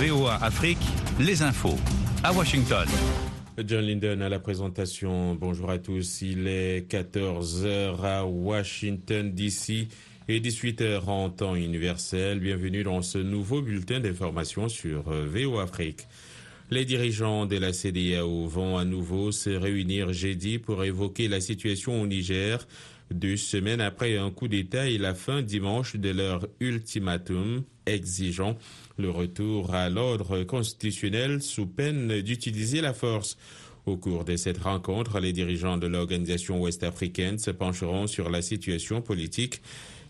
VOA Afrique, les infos. À Washington. John Linden à la présentation. Bonjour à tous. Il est 14h à Washington, D.C. et 18h en temps universel. Bienvenue dans ce nouveau bulletin d'information sur VOA Afrique. Les dirigeants de la CDAO vont à nouveau se réunir jeudi pour évoquer la situation au Niger, deux semaines après un coup d'État et la fin dimanche de leur ultimatum exigeant le retour à l'ordre constitutionnel sous peine d'utiliser la force. Au cours de cette rencontre, les dirigeants de l'organisation ouest-africaine se pencheront sur la situation politique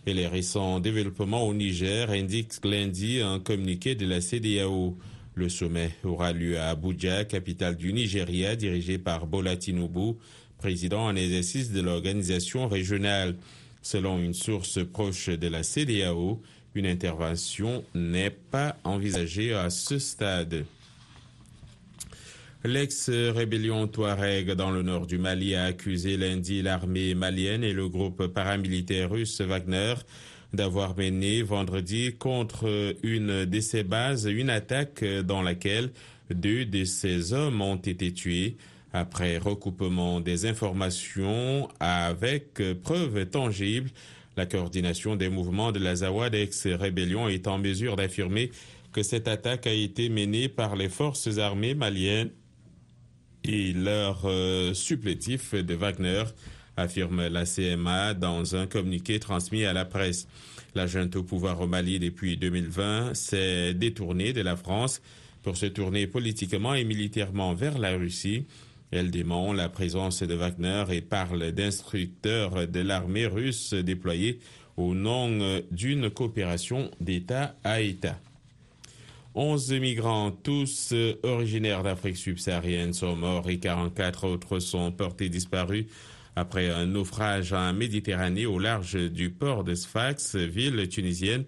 et les récents développements au Niger, indique lundi un communiqué de la CDAO. Le sommet aura lieu à Abuja, capitale du Nigeria, dirigé par Bola Tinubu, président en exercice de l'organisation régionale. Selon une source proche de la CDAO, une intervention n'est pas envisagée à ce stade. L'ex-rébellion Touareg dans le nord du Mali a accusé lundi l'armée malienne et le groupe paramilitaire russe Wagner d'avoir mené vendredi contre une de ses bases une attaque dans laquelle deux de ses hommes ont été tués après recoupement des informations avec preuves tangibles. La coordination des mouvements de la Zawad ex-rébellion est en mesure d'affirmer que cette attaque a été menée par les forces armées maliennes et leurs euh, supplétifs de Wagner, affirme la CMA dans un communiqué transmis à la presse. La junte au pouvoir au Mali depuis 2020 s'est détournée de la France pour se tourner politiquement et militairement vers la Russie. Elle dément la présence de Wagner et parle d'instructeurs de l'armée russe déployés au nom d'une coopération d'État à État. 11 migrants, tous originaires d'Afrique subsaharienne, sont morts et 44 autres sont portés disparus après un naufrage en Méditerranée au large du port de Sfax, ville tunisienne,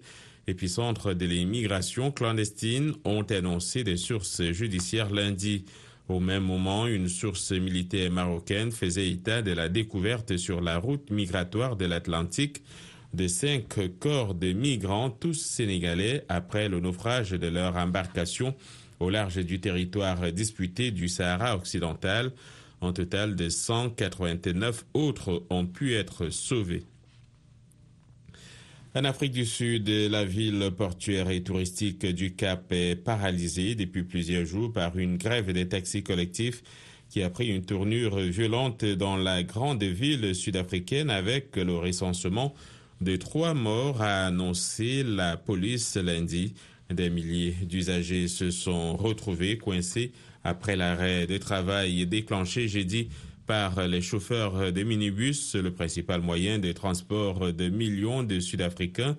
épicentre de l'immigration clandestine, ont annoncé des sources judiciaires lundi. Au même moment, une source militaire marocaine faisait état de la découverte sur la route migratoire de l'Atlantique de cinq corps de migrants, tous sénégalais, après le naufrage de leur embarcation au large du territoire disputé du Sahara occidental. Un total de 189 autres ont pu être sauvés. En Afrique du Sud, la ville portuaire et touristique du Cap est paralysée depuis plusieurs jours par une grève des taxis collectifs qui a pris une tournure violente dans la grande ville sud-africaine avec le recensement de trois morts, a annoncé la police lundi. Des milliers d'usagers se sont retrouvés coincés après l'arrêt de travail déclenché jeudi par les chauffeurs des minibus, le principal moyen de transport de millions de Sud-Africains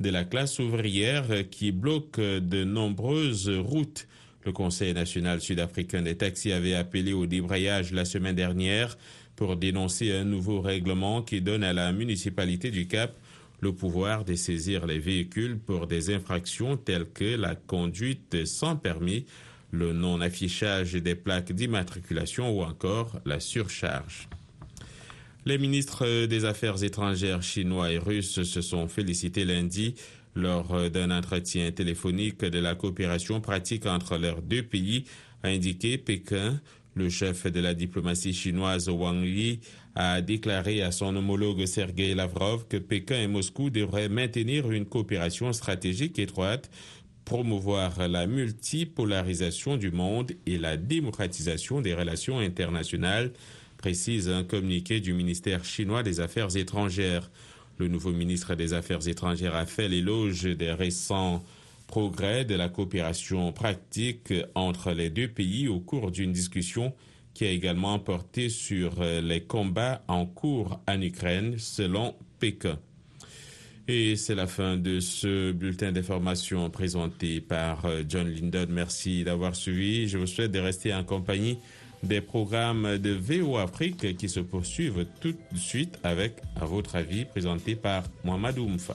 de la classe ouvrière qui bloque de nombreuses routes. Le Conseil national sud-africain des taxis avait appelé au débrayage la semaine dernière pour dénoncer un nouveau règlement qui donne à la municipalité du Cap le pouvoir de saisir les véhicules pour des infractions telles que la conduite sans permis, le non-affichage des plaques d'immatriculation ou encore la surcharge. Les ministres des Affaires étrangères chinois et russes se sont félicités lundi lors d'un entretien téléphonique de la coopération pratique entre leurs deux pays, a indiqué Pékin. Le chef de la diplomatie chinoise Wang Yi a déclaré à son homologue Sergei Lavrov que Pékin et Moscou devraient maintenir une coopération stratégique étroite promouvoir la multipolarisation du monde et la démocratisation des relations internationales, précise un communiqué du ministère chinois des Affaires étrangères. Le nouveau ministre des Affaires étrangères a fait l'éloge des récents progrès de la coopération pratique entre les deux pays au cours d'une discussion qui a également porté sur les combats en cours en Ukraine selon Pékin. Et c'est la fin de ce bulletin d'information présenté par John Lyndon. Merci d'avoir suivi. Je vous souhaite de rester en compagnie des programmes de VO Afrique qui se poursuivent tout de suite avec, à votre avis, présenté par Mohamed Oumfa.